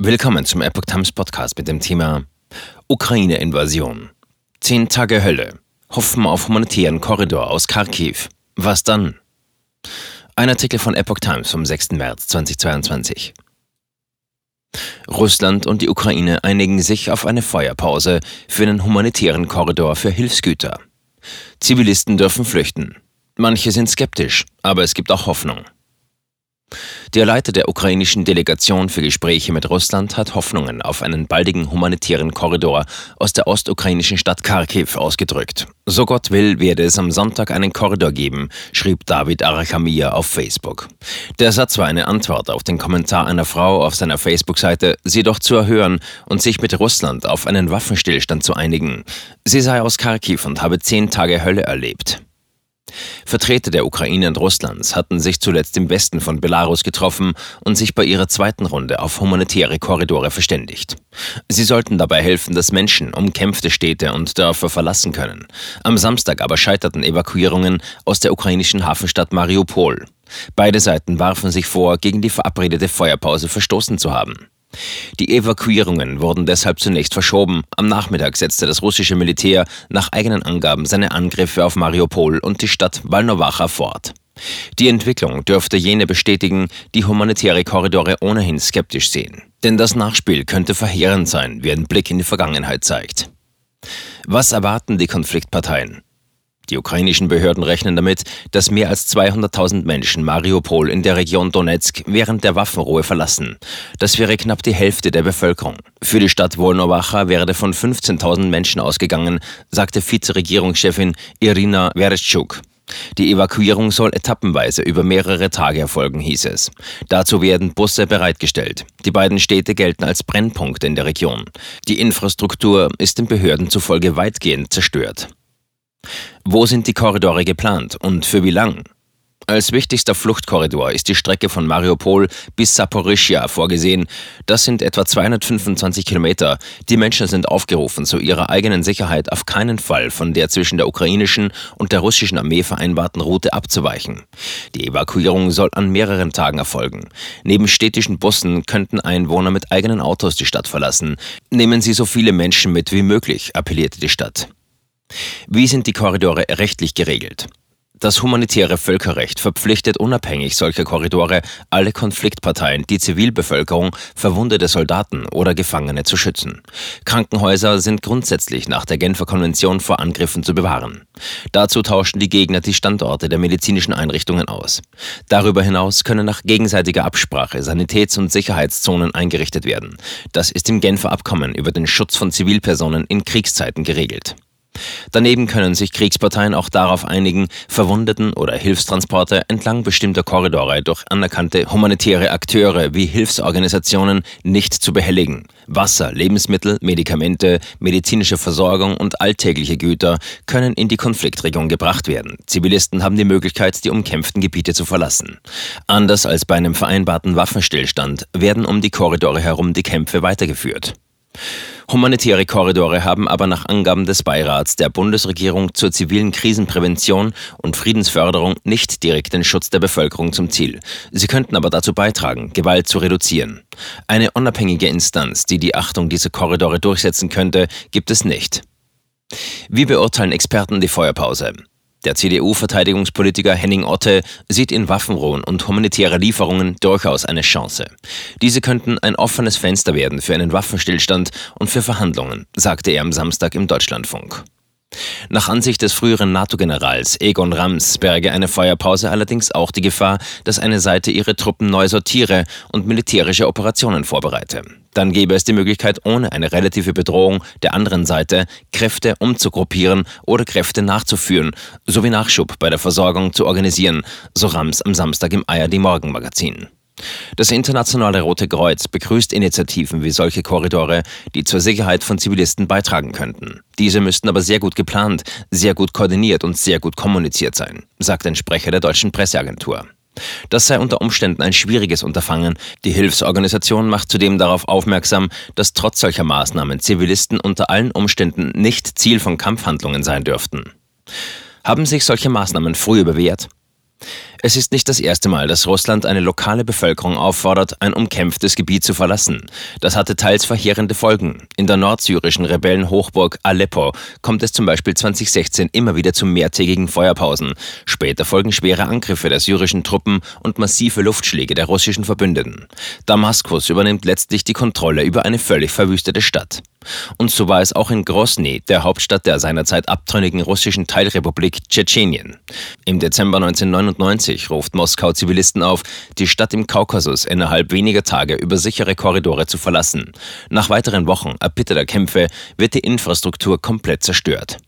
Willkommen zum Epoch Times Podcast mit dem Thema Ukraine-Invasion. Zehn Tage Hölle. Hoffen auf humanitären Korridor aus Kharkiv. Was dann? Ein Artikel von Epoch Times vom 6. März 2022. Russland und die Ukraine einigen sich auf eine Feuerpause für einen humanitären Korridor für Hilfsgüter. Zivilisten dürfen flüchten. Manche sind skeptisch, aber es gibt auch Hoffnung. Der Leiter der ukrainischen Delegation für Gespräche mit Russland hat Hoffnungen auf einen baldigen humanitären Korridor aus der ostukrainischen Stadt Kharkiv ausgedrückt. So Gott will, werde es am Sonntag einen Korridor geben, schrieb David Arachamia auf Facebook. Der Satz war eine Antwort auf den Kommentar einer Frau auf seiner Facebook-Seite, sie doch zu erhören und sich mit Russland auf einen Waffenstillstand zu einigen. Sie sei aus Kharkiv und habe zehn Tage Hölle erlebt. Vertreter der Ukraine und Russlands hatten sich zuletzt im Westen von Belarus getroffen und sich bei ihrer zweiten Runde auf humanitäre Korridore verständigt. Sie sollten dabei helfen, dass Menschen umkämpfte Städte und Dörfer verlassen können. Am Samstag aber scheiterten Evakuierungen aus der ukrainischen Hafenstadt Mariupol. Beide Seiten warfen sich vor, gegen die verabredete Feuerpause verstoßen zu haben. Die Evakuierungen wurden deshalb zunächst verschoben. Am Nachmittag setzte das russische Militär nach eigenen Angaben seine Angriffe auf Mariupol und die Stadt Walnowacha fort. Die Entwicklung dürfte jene bestätigen, die humanitäre Korridore ohnehin skeptisch sehen. Denn das Nachspiel könnte verheerend sein, wie ein Blick in die Vergangenheit zeigt. Was erwarten die Konfliktparteien? Die ukrainischen Behörden rechnen damit, dass mehr als 200.000 Menschen Mariupol in der Region Donetsk während der Waffenruhe verlassen. Das wäre knapp die Hälfte der Bevölkerung. Für die Stadt Wolnowacha werde von 15.000 Menschen ausgegangen, sagte Vizeregierungschefin Irina Vereshchuk. Die Evakuierung soll etappenweise über mehrere Tage erfolgen, hieß es. Dazu werden Busse bereitgestellt. Die beiden Städte gelten als Brennpunkte in der Region. Die Infrastruktur ist den Behörden zufolge weitgehend zerstört. Wo sind die Korridore geplant und für wie lang? Als wichtigster Fluchtkorridor ist die Strecke von Mariupol bis Saporischia vorgesehen. Das sind etwa 225 Kilometer. Die Menschen sind aufgerufen, zu ihrer eigenen Sicherheit auf keinen Fall von der zwischen der ukrainischen und der russischen Armee vereinbarten Route abzuweichen. Die Evakuierung soll an mehreren Tagen erfolgen. Neben städtischen Bussen könnten Einwohner mit eigenen Autos die Stadt verlassen. Nehmen Sie so viele Menschen mit wie möglich, appellierte die Stadt. Wie sind die Korridore rechtlich geregelt? Das humanitäre Völkerrecht verpflichtet unabhängig solcher Korridore alle Konfliktparteien, die Zivilbevölkerung, verwundete Soldaten oder Gefangene zu schützen. Krankenhäuser sind grundsätzlich nach der Genfer Konvention vor Angriffen zu bewahren. Dazu tauschen die Gegner die Standorte der medizinischen Einrichtungen aus. Darüber hinaus können nach gegenseitiger Absprache Sanitäts- und Sicherheitszonen eingerichtet werden. Das ist im Genfer Abkommen über den Schutz von Zivilpersonen in Kriegszeiten geregelt. Daneben können sich Kriegsparteien auch darauf einigen, Verwundeten oder Hilfstransporte entlang bestimmter Korridore durch anerkannte humanitäre Akteure wie Hilfsorganisationen nicht zu behelligen. Wasser, Lebensmittel, Medikamente, medizinische Versorgung und alltägliche Güter können in die Konfliktregion gebracht werden. Zivilisten haben die Möglichkeit, die umkämpften Gebiete zu verlassen. Anders als bei einem vereinbarten Waffenstillstand werden um die Korridore herum die Kämpfe weitergeführt. Humanitäre Korridore haben aber nach Angaben des Beirats der Bundesregierung zur zivilen Krisenprävention und Friedensförderung nicht direkt den Schutz der Bevölkerung zum Ziel. Sie könnten aber dazu beitragen, Gewalt zu reduzieren. Eine unabhängige Instanz, die die Achtung dieser Korridore durchsetzen könnte, gibt es nicht. Wie beurteilen Experten die Feuerpause? Der CDU-Verteidigungspolitiker Henning Otte sieht in Waffenruhen und humanitäre Lieferungen durchaus eine Chance. Diese könnten ein offenes Fenster werden für einen Waffenstillstand und für Verhandlungen, sagte er am Samstag im Deutschlandfunk. Nach Ansicht des früheren NATO-Generals Egon Rams berge eine Feuerpause allerdings auch die Gefahr, dass eine Seite ihre Truppen neu sortiere und militärische Operationen vorbereite. Dann gäbe es die Möglichkeit, ohne eine relative Bedrohung der anderen Seite Kräfte umzugruppieren oder Kräfte nachzuführen, sowie Nachschub bei der Versorgung zu organisieren, so Rams am Samstag im ARD Morgenmagazin. Das Internationale Rote Kreuz begrüßt Initiativen wie solche Korridore, die zur Sicherheit von Zivilisten beitragen könnten. Diese müssten aber sehr gut geplant, sehr gut koordiniert und sehr gut kommuniziert sein, sagt ein Sprecher der deutschen Presseagentur. Das sei unter Umständen ein schwieriges Unterfangen. Die Hilfsorganisation macht zudem darauf aufmerksam, dass trotz solcher Maßnahmen Zivilisten unter allen Umständen nicht Ziel von Kampfhandlungen sein dürften. Haben sich solche Maßnahmen früher bewährt? Es ist nicht das erste Mal, dass Russland eine lokale Bevölkerung auffordert, ein umkämpftes Gebiet zu verlassen. Das hatte teils verheerende Folgen. In der nordsyrischen Rebellenhochburg Aleppo kommt es zum Beispiel 2016 immer wieder zu mehrtägigen Feuerpausen. Später folgen schwere Angriffe der syrischen Truppen und massive Luftschläge der russischen Verbündeten. Damaskus übernimmt letztlich die Kontrolle über eine völlig verwüstete Stadt. Und so war es auch in Grosny, der Hauptstadt der seinerzeit abtrünnigen russischen Teilrepublik Tschetschenien. Im Dezember 1999 ruft Moskau Zivilisten auf, die Stadt im Kaukasus innerhalb weniger Tage über sichere Korridore zu verlassen. Nach weiteren Wochen erbitterter Kämpfe wird die Infrastruktur komplett zerstört.